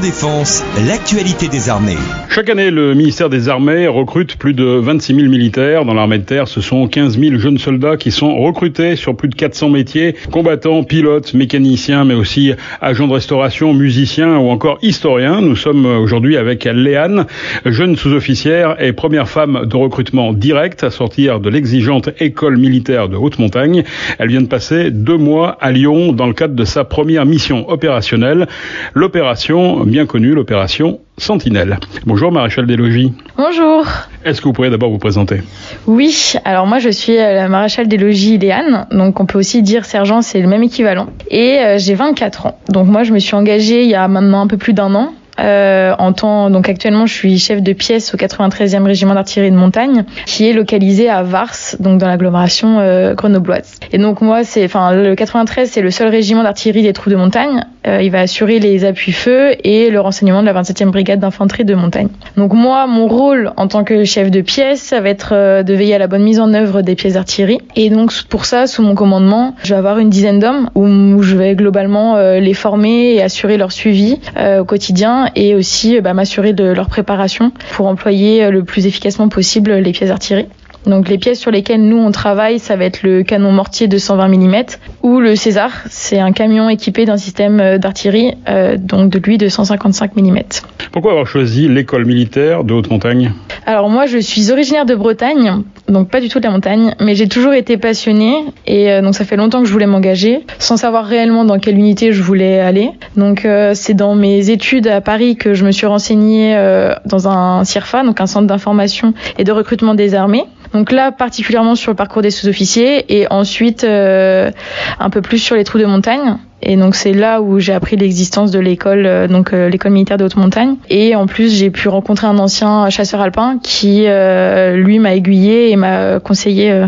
Défense, l'actualité des. Chaque année, le ministère des Armées recrute plus de 26 000 militaires. Dans l'armée de terre, ce sont 15 000 jeunes soldats qui sont recrutés sur plus de 400 métiers, combattants, pilotes, mécaniciens, mais aussi agents de restauration, musiciens ou encore historiens. Nous sommes aujourd'hui avec Léane, jeune sous-officière et première femme de recrutement direct à sortir de exigeante école militaire de haute montagne. Elle vient de passer deux mois à Lyon dans le cadre de sa première mission opérationnelle, l'opération bien connue, l'opération Sentinelle. Bonjour Maréchal des Logis. Bonjour. Est-ce que vous pourriez d'abord vous présenter? Oui, alors moi je suis euh, la maréchal des logis Léane, donc on peut aussi dire sergent, c'est le même équivalent. Et euh, j'ai 24 ans. Donc moi je me suis engagée il y a maintenant un peu plus d'un an euh, en temps, donc actuellement, je suis chef de pièce au 93e régiment d'artillerie de montagne, qui est localisé à Vars, donc dans l'agglomération euh, grenobloise. Et donc moi, c'est, enfin, le 93, c'est le seul régiment d'artillerie des troupes de montagne. Euh, il va assurer les appuis-feu et le renseignement de la 27e brigade d'infanterie de montagne. Donc moi, mon rôle en tant que chef de pièce, ça va être euh, de veiller à la bonne mise en œuvre des pièces d'artillerie. Et donc pour ça, sous mon commandement, je vais avoir une dizaine d'hommes où, je vais globalement euh, les former et assurer leur suivi au quotidien et aussi bah, m'assurer de leur préparation pour employer le plus efficacement possible les pièces d'artillerie. Donc les pièces sur lesquelles nous on travaille, ça va être le canon mortier de 120 mm ou le César, c'est un camion équipé d'un système euh, d'artillerie euh, donc de lui de 155 mm. Pourquoi avoir choisi l'école militaire de haute montagne Alors moi je suis originaire de Bretagne, donc pas du tout de la montagne, mais j'ai toujours été passionnée et euh, donc ça fait longtemps que je voulais m'engager sans savoir réellement dans quelle unité je voulais aller. Donc euh, c'est dans mes études à Paris que je me suis renseignée dans un CIRFA, donc un centre d'information et de recrutement des armées. Donc là, particulièrement sur le parcours des sous-officiers et ensuite euh, un peu plus sur les trous de montagne. Et donc c'est là où j'ai appris l'existence de l'école, euh, donc euh, l'école militaire de haute montagne. Et en plus j'ai pu rencontrer un ancien chasseur alpin qui lui m'a aiguillé et m'a conseillé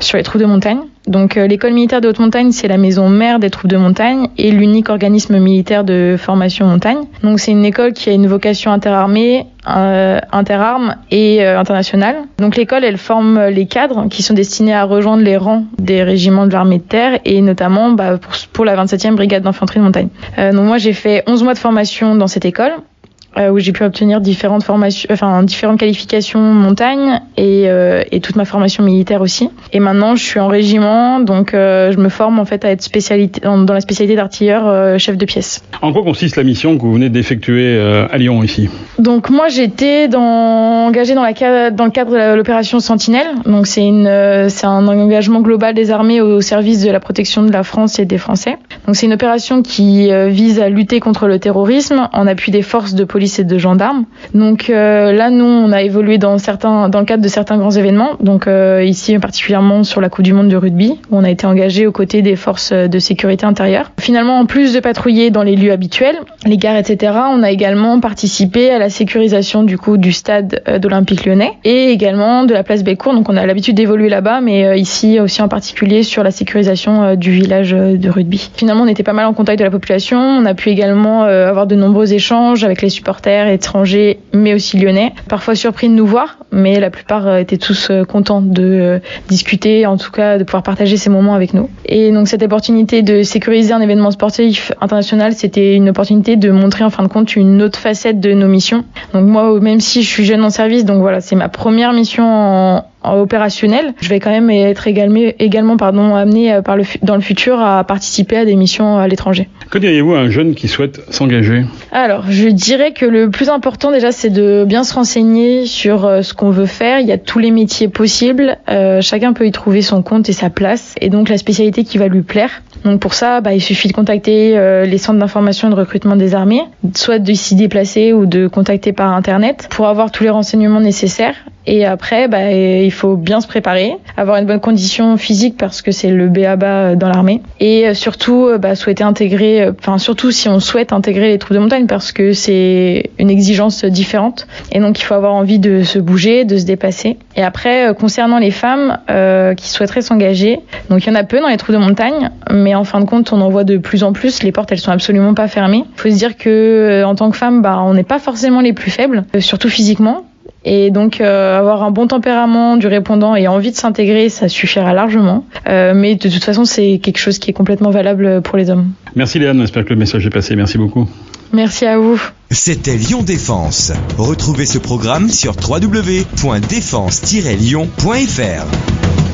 sur les trous de montagne. Donc l'école militaire de haute montagne, c'est la maison mère des troupes de montagne et l'unique organisme militaire de formation montagne. Donc c'est une école qui a une vocation interarmée, euh, interarmes et euh, internationale. Donc l'école, elle forme les cadres qui sont destinés à rejoindre les rangs des régiments de l'armée de terre et notamment bah, pour, la 27e brigade d'infanterie de montagne. Euh, donc moi j'ai fait 11 mois de formation dans cette école euh, où j'ai pu obtenir différentes formations, enfin différentes qualifications montagne et, euh, et toute ma formation militaire aussi. Et maintenant, je suis en régiment, donc euh, je me forme en fait à être spécialité dans, la spécialité d'artilleur euh, chef de pièce. En quoi consiste la mission que vous venez d'effectuer euh, à Lyon ici? Donc moi, j'étais dans, engagée dans, la, dans le cadre de l'opération Sentinelle. Donc c'est une, c'est un engagement global des armées au service de la protection de la France et des Français. Donc c'est une opération qui vise à lutter contre le terrorisme en appui des forces de police et de gendarmes. Donc euh, là, nous, on a évolué dans le cadre de certains grands événements. Donc euh, ici, particulièrement sur la Coupe du Monde de rugby, où on a été engagé aux côtés des forces de sécurité intérieure. Finalement, en plus de patrouiller dans les lieux habituels, les gares, etc., on a également participé à la sécurisation du stade euh, d'Olympique Lyonnais et également de la place Bécourt. Donc on a l'habitude d'évoluer là-bas, mais ici aussi en particulier sur la sécurisation du village de rugby. Finalement, on était pas mal en contact de la population. On a pu également avoir de nombreux échanges avec les supporters étrangers, mais aussi lyonnais. Parfois surpris de nous voir, mais la plupart euh, étaient tous euh, contents de euh, discuter, en tout cas de pouvoir partager ces moments avec nous. Et donc cette opportunité de sécuriser un événement sportif international, c'était une opportunité de montrer en fin de compte une autre facette de nos missions. Donc moi, même si je suis jeune en service, donc voilà, c'est ma première mission en, opérationnel, je vais quand même être également, également pardon, amené euh, par le, dans le futur à participer à des missions à l'étranger. Que diriez-vous à un jeune qui souhaite s'engager? Alors, je dirais que le plus important déjà, c'est de bien se renseigner sur euh, ce qu'on veut faire. Il y a tous les métiers possibles. Euh, chacun peut y trouver son compte et sa place, et donc la spécialité qui va lui plaire. Donc pour ça, bah, il suffit de contacter euh, les centres d'information et de recrutement des armées, soit de s'y déplacer ou de contacter par Internet pour avoir tous les renseignements nécessaires. Et après, bah, il faut bien se préparer, avoir une bonne condition physique parce que c'est le BABA dans l'armée. Et euh, surtout, euh, bah, souhaiter intégrer, enfin surtout si on souhaite intégrer les troupes de montagne parce que c'est une exigence différente. Et donc il faut avoir envie de se bouger, de se dépasser. Et après, concernant les femmes euh, qui souhaiteraient s'engager, donc il y en a peu dans les troupes de montagne, mais en fin de compte, on en voit de plus en plus. Les portes, elles sont absolument pas fermées. Il faut se dire que euh, en tant que femme, bah, on n'est pas forcément les plus faibles, euh, surtout physiquement. Et donc euh, avoir un bon tempérament du répondant et envie de s'intégrer, ça suffira largement. mais de toute façon, c'est quelque chose qui est complètement valable pour les hommes. Merci Léane, j'espère que le message est passé. Merci beaucoup. Merci à vous. C'était Lyon Défense. Retrouvez ce programme sur www.défense-lyon.fr.